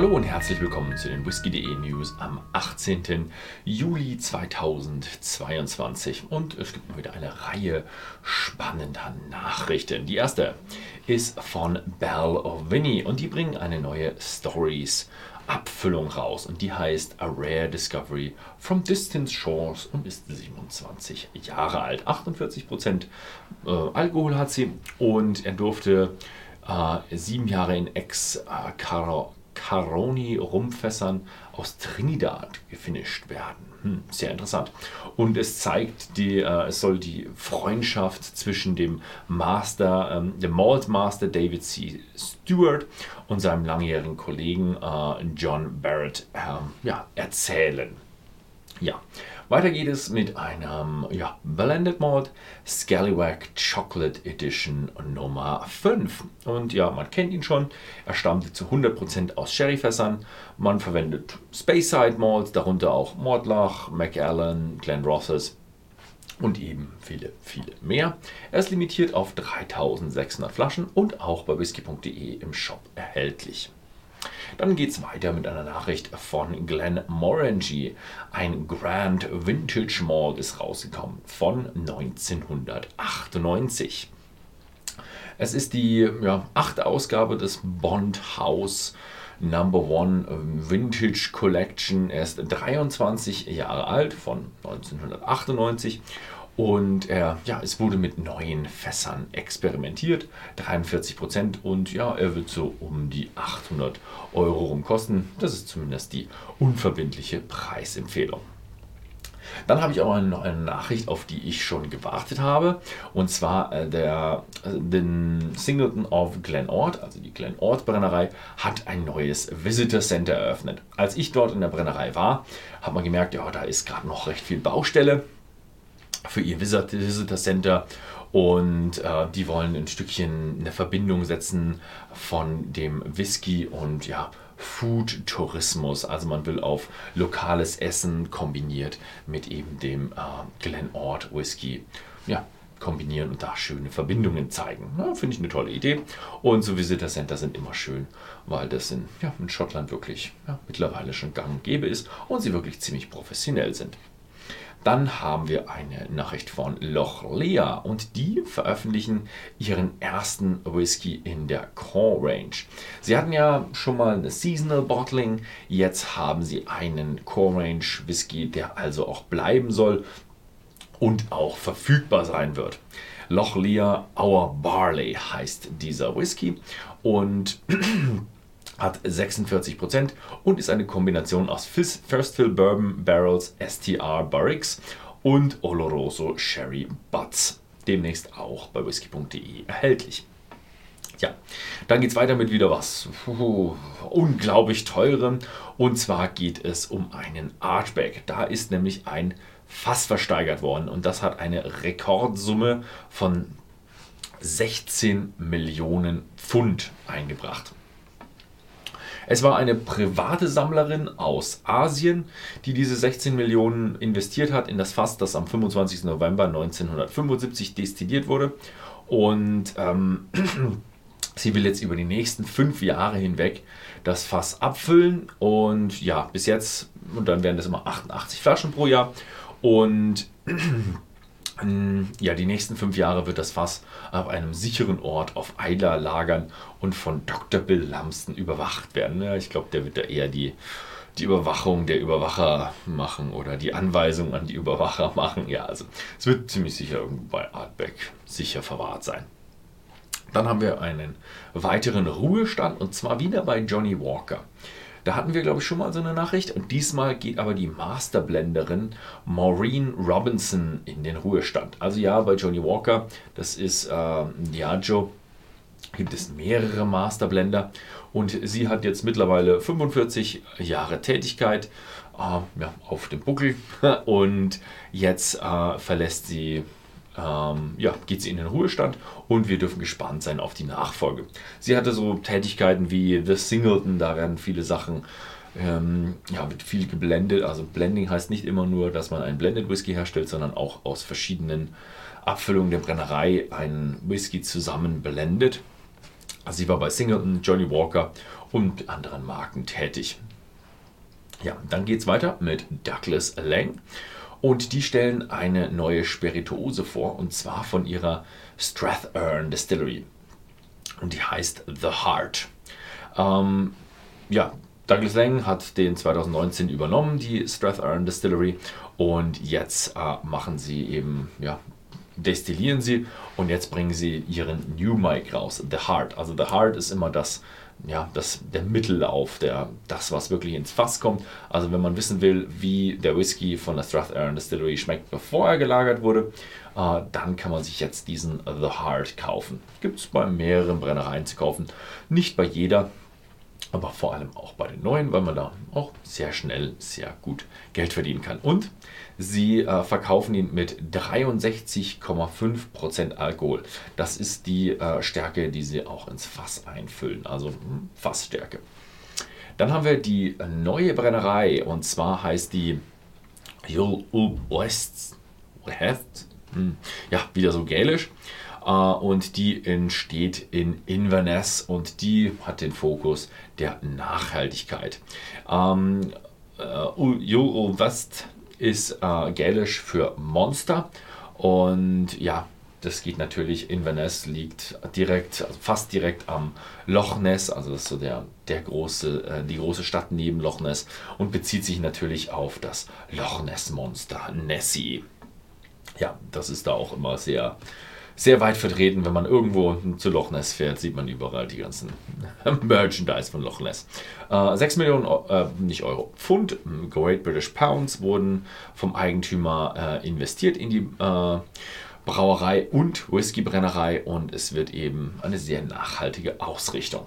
Hallo und herzlich willkommen zu den Whisky.de News am 18. Juli 2022. Und es gibt mal wieder eine Reihe spannender Nachrichten. Die erste ist von Bell of Vinny und die bringen eine neue Stories Abfüllung raus und die heißt A Rare Discovery from Distant Shores und ist 27 Jahre alt. 48% äh, Alkohol hat sie und er durfte äh, sieben Jahre in Ex-Caro Caroni Rumfässern aus Trinidad gefinisht werden. Hm, sehr interessant. Und es zeigt die, äh, es soll die Freundschaft zwischen dem Master, ähm, dem Malt Master David C. Stewart und seinem langjährigen Kollegen äh, John Barrett ähm, ja, erzählen. Ja, weiter geht es mit einem ja, Blended Malt Scallywag Chocolate Edition Nummer 5. Und ja, man kennt ihn schon. Er stammt zu 100% aus Sherryfässern. Man verwendet Speyside Malts, darunter auch Mortlach, Macallan, Glen Rosses und eben viele, viele mehr. Er ist limitiert auf 3600 Flaschen und auch bei whisky.de im Shop erhältlich. Dann geht es weiter mit einer Nachricht von Glenn Morangy. Ein Grand Vintage Malt ist rausgekommen von 1998. Es ist die ja, achte Ausgabe des Bond House Number One Vintage Collection. Er ist 23 Jahre alt, von 1998 und äh, ja, es wurde mit neuen Fässern experimentiert, 43 Prozent und ja, er wird so um die 800 Euro rum kosten. Das ist zumindest die unverbindliche Preisempfehlung. Dann habe ich auch noch eine Nachricht, auf die ich schon gewartet habe. Und zwar äh, der äh, den Singleton of Glen Ord, also die Glen Ord Brennerei, hat ein neues Visitor Center eröffnet. Als ich dort in der Brennerei war, hat man gemerkt, ja, da ist gerade noch recht viel Baustelle für ihr Visitor Center und äh, die wollen ein Stückchen eine Verbindung setzen von dem Whisky und ja, Food Tourismus. Also man will auf lokales Essen kombiniert mit eben dem äh, Glen Ord Whisky ja, kombinieren und da schöne Verbindungen zeigen. Ja, Finde ich eine tolle Idee. Und so Visitor Center sind immer schön, weil das in, ja, in Schottland wirklich ja, mittlerweile schon gang und gäbe ist und sie wirklich ziemlich professionell sind. Dann haben wir eine Nachricht von Loch Lea und die veröffentlichen ihren ersten Whisky in der Core Range. Sie hatten ja schon mal eine Seasonal Bottling, jetzt haben sie einen Core Range Whisky, der also auch bleiben soll und auch verfügbar sein wird. Loch Lea Our Barley heißt dieser Whisky und hat 46% und ist eine Kombination aus First Fill Bourbon Barrels STR Barricks und Oloroso Sherry Butts. Demnächst auch bei whisky.de erhältlich. Ja, dann geht es weiter mit wieder was uh, unglaublich teurem. Und zwar geht es um einen Artback. Da ist nämlich ein Fass versteigert worden und das hat eine Rekordsumme von 16 Millionen Pfund eingebracht. Es war eine private Sammlerin aus Asien, die diese 16 Millionen investiert hat in das Fass, das am 25. November 1975 destilliert wurde. Und ähm, sie will jetzt über die nächsten fünf Jahre hinweg das Fass abfüllen. Und ja, bis jetzt, und dann werden das immer 88 Flaschen pro Jahr. Und ja, die nächsten fünf Jahre wird das Fass auf einem sicheren Ort auf Eiler lagern und von Dr. Bill Lamston überwacht werden. Ja, ich glaube, der wird da eher die, die Überwachung der Überwacher machen oder die Anweisung an die Überwacher machen. Ja, also es wird ziemlich sicher irgendwo bei Artback sicher verwahrt sein. Dann haben wir einen weiteren Ruhestand und zwar wieder bei Johnny Walker. Da hatten wir, glaube ich, schon mal so eine Nachricht. Und diesmal geht aber die Masterblenderin Maureen Robinson in den Ruhestand. Also ja, bei Johnny Walker, das ist äh, Diageo, gibt es mehrere Masterblender. Und sie hat jetzt mittlerweile 45 Jahre Tätigkeit äh, ja, auf dem Buckel. Und jetzt äh, verlässt sie ähm, ja, geht sie in den Ruhestand und wir dürfen gespannt sein auf die Nachfolge. Sie hatte so Tätigkeiten wie The Singleton, da werden viele Sachen ähm, ja, wird viel geblendet. Also Blending heißt nicht immer nur, dass man einen Blended Whisky herstellt, sondern auch aus verschiedenen Abfüllungen der Brennerei einen Whisky zusammen blendet. Also sie war bei Singleton, Johnny Walker und anderen Marken tätig. Ja, dann geht es weiter mit Douglas Lang. Und die stellen eine neue Spirituose vor, und zwar von ihrer Strathern Distillery. Und die heißt The Heart. Ähm, ja, Douglas Lang hat den 2019 übernommen, die Strathern Distillery. Und jetzt äh, machen sie eben, ja, destillieren sie und jetzt bringen sie ihren New Mic raus, The Heart. Also The Heart ist immer das, ja, das, der Mittellauf, der, das, was wirklich ins Fass kommt. Also wenn man wissen will, wie der Whisky von der Strathern Distillery schmeckt, bevor er gelagert wurde, äh, dann kann man sich jetzt diesen The Heart kaufen. Gibt es bei mehreren Brennereien zu kaufen. Nicht bei jeder, aber vor allem auch bei den neuen, weil man da auch sehr schnell sehr gut Geld verdienen kann. Und sie äh, verkaufen ihn mit 63,5% Alkohol. Das ist die äh, Stärke, die sie auch ins Fass einfüllen, also hm, Fassstärke. Dann haben wir die neue Brennerei und zwar heißt die Jul West. Hm, ja, wieder so gälisch. Äh, und die entsteht in Inverness und die hat den Fokus der Nachhaltigkeit. Ähm, äh, West ist äh, gälisch für Monster und ja, das geht natürlich, Inverness liegt direkt, also fast direkt am Loch Ness, also das ist so der, der große, äh, die große Stadt neben Loch Ness und bezieht sich natürlich auf das Loch Ness Monster Nessie. Ja, das ist da auch immer sehr, sehr weit vertreten. Wenn man irgendwo zu Loch Ness fährt, sieht man überall die ganzen Merchandise von Loch Ness. Äh, 6 Millionen, äh, nicht Euro, Pfund, Great British Pounds wurden vom Eigentümer äh, investiert in die äh, Brauerei und Whiskybrennerei und es wird eben eine sehr nachhaltige Ausrichtung.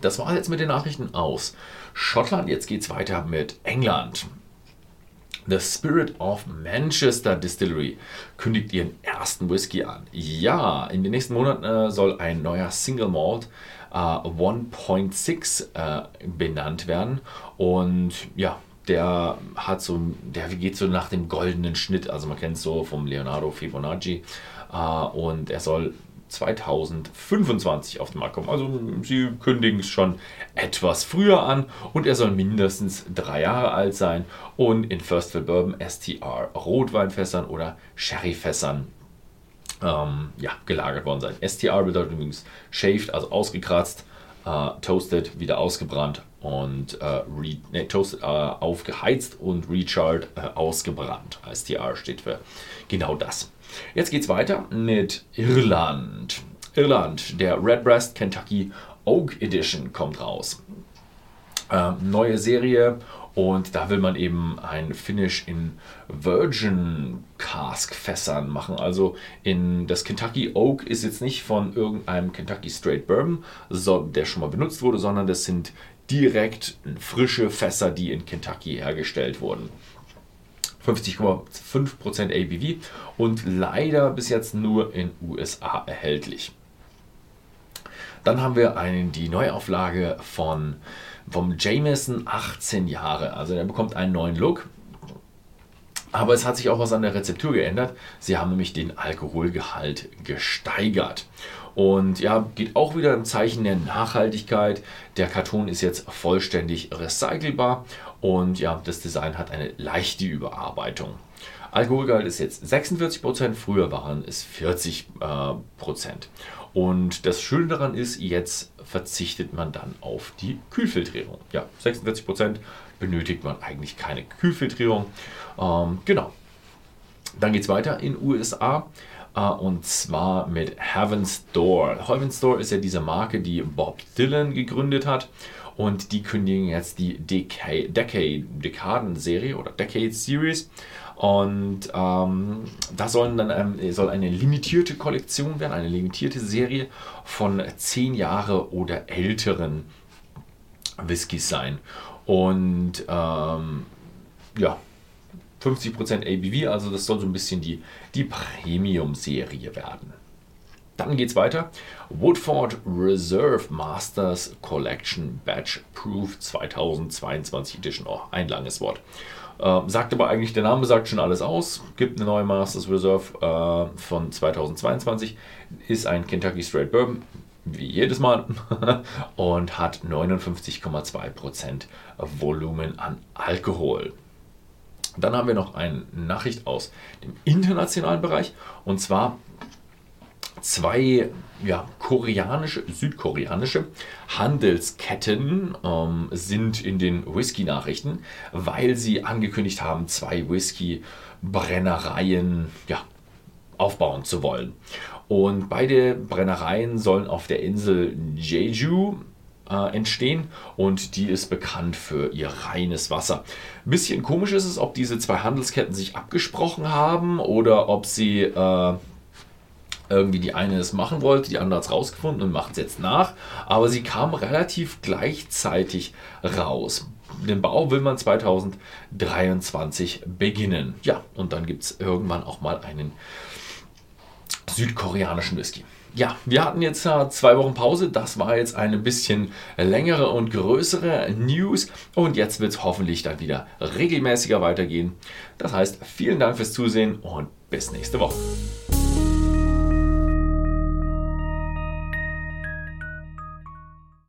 Das war jetzt mit den Nachrichten aus Schottland. Jetzt geht es weiter mit England. The Spirit of Manchester Distillery kündigt ihren ersten Whisky an. Ja, in den nächsten Monaten äh, soll ein neuer Single Malt äh, 1.6 äh, benannt werden. Und ja, der hat so, der geht so nach dem goldenen Schnitt. Also man kennt es so vom Leonardo Fibonacci. Äh, und er soll 2025 auf den Markt kommen. Also sie kündigen es schon etwas früher an und er soll mindestens drei Jahre alt sein und in Firstville Bourbon STR Rotweinfässern oder Sherryfässern ähm, ja, gelagert worden sein. STR bedeutet übrigens shaved, also ausgekratzt, äh, toasted, wieder ausgebrannt und äh, re, nee, toasted, äh, aufgeheizt und recharred, äh, ausgebrannt. STR steht für genau das. Jetzt geht's weiter mit Irland. Irland, der Redbreast Kentucky Oak Edition kommt raus. Ähm, neue Serie und da will man eben ein Finish in Virgin Cask Fässern machen. Also in das Kentucky Oak ist jetzt nicht von irgendeinem Kentucky Straight Bourbon, der schon mal benutzt wurde, sondern das sind direkt frische Fässer, die in Kentucky hergestellt wurden. 50,5% ABV und leider bis jetzt nur in USA erhältlich. Dann haben wir einen, die Neuauflage von, vom Jameson 18 Jahre. Also der bekommt einen neuen Look. Aber es hat sich auch was an der Rezeptur geändert. Sie haben nämlich den Alkoholgehalt gesteigert. Und ja, geht auch wieder im Zeichen der Nachhaltigkeit. Der Karton ist jetzt vollständig recycelbar und ja, das Design hat eine leichte Überarbeitung. Alkoholgehalt ist jetzt 46%, früher waren es 40%. Äh, und das Schöne daran ist, jetzt verzichtet man dann auf die Kühlfiltrierung. Ja, 46% benötigt man eigentlich keine Kühlfiltrierung. Ähm, genau. Dann geht es weiter in USA. Uh, und zwar mit Heaven's Door. Heaven's Door ist ja diese Marke, die Bob Dylan gegründet hat. Und die kündigen jetzt die Decade, Decade Dekaden-Serie oder Decade Series. Und ähm, da sollen dann, ähm, soll eine limitierte Kollektion werden, eine limitierte Serie von 10 Jahre oder älteren Whiskys sein. Und ähm, ja, 50% ABV, also das soll so ein bisschen die, die Premium-Serie werden. Dann geht es weiter. Woodford Reserve Masters Collection Batch Proof 2022 Edition. Oh, ein langes Wort. Äh, sagt aber eigentlich, der Name sagt schon alles aus. Gibt eine neue Masters Reserve äh, von 2022. Ist ein Kentucky Straight Bourbon wie jedes Mal, und hat 59,2% Volumen an Alkohol. Dann haben wir noch eine Nachricht aus dem internationalen Bereich und zwar zwei ja, koreanische, südkoreanische Handelsketten ähm, sind in den Whisky-Nachrichten, weil sie angekündigt haben, zwei Whisky-Brennereien ja, aufbauen zu wollen. Und beide Brennereien sollen auf der Insel Jeju äh, entstehen und die ist bekannt für ihr reines Wasser. Ein bisschen komisch ist es, ob diese zwei Handelsketten sich abgesprochen haben oder ob sie äh, irgendwie die eine es machen wollte, die andere hat es rausgefunden und macht es jetzt nach. Aber sie kam relativ gleichzeitig raus. Den Bau will man 2023 beginnen. Ja, und dann gibt es irgendwann auch mal einen südkoreanischen Whisky. Ja, wir hatten jetzt zwei Wochen Pause. Das war jetzt eine bisschen längere und größere News. Und jetzt wird es hoffentlich dann wieder regelmäßiger weitergehen. Das heißt, vielen Dank fürs Zusehen und bis nächste Woche.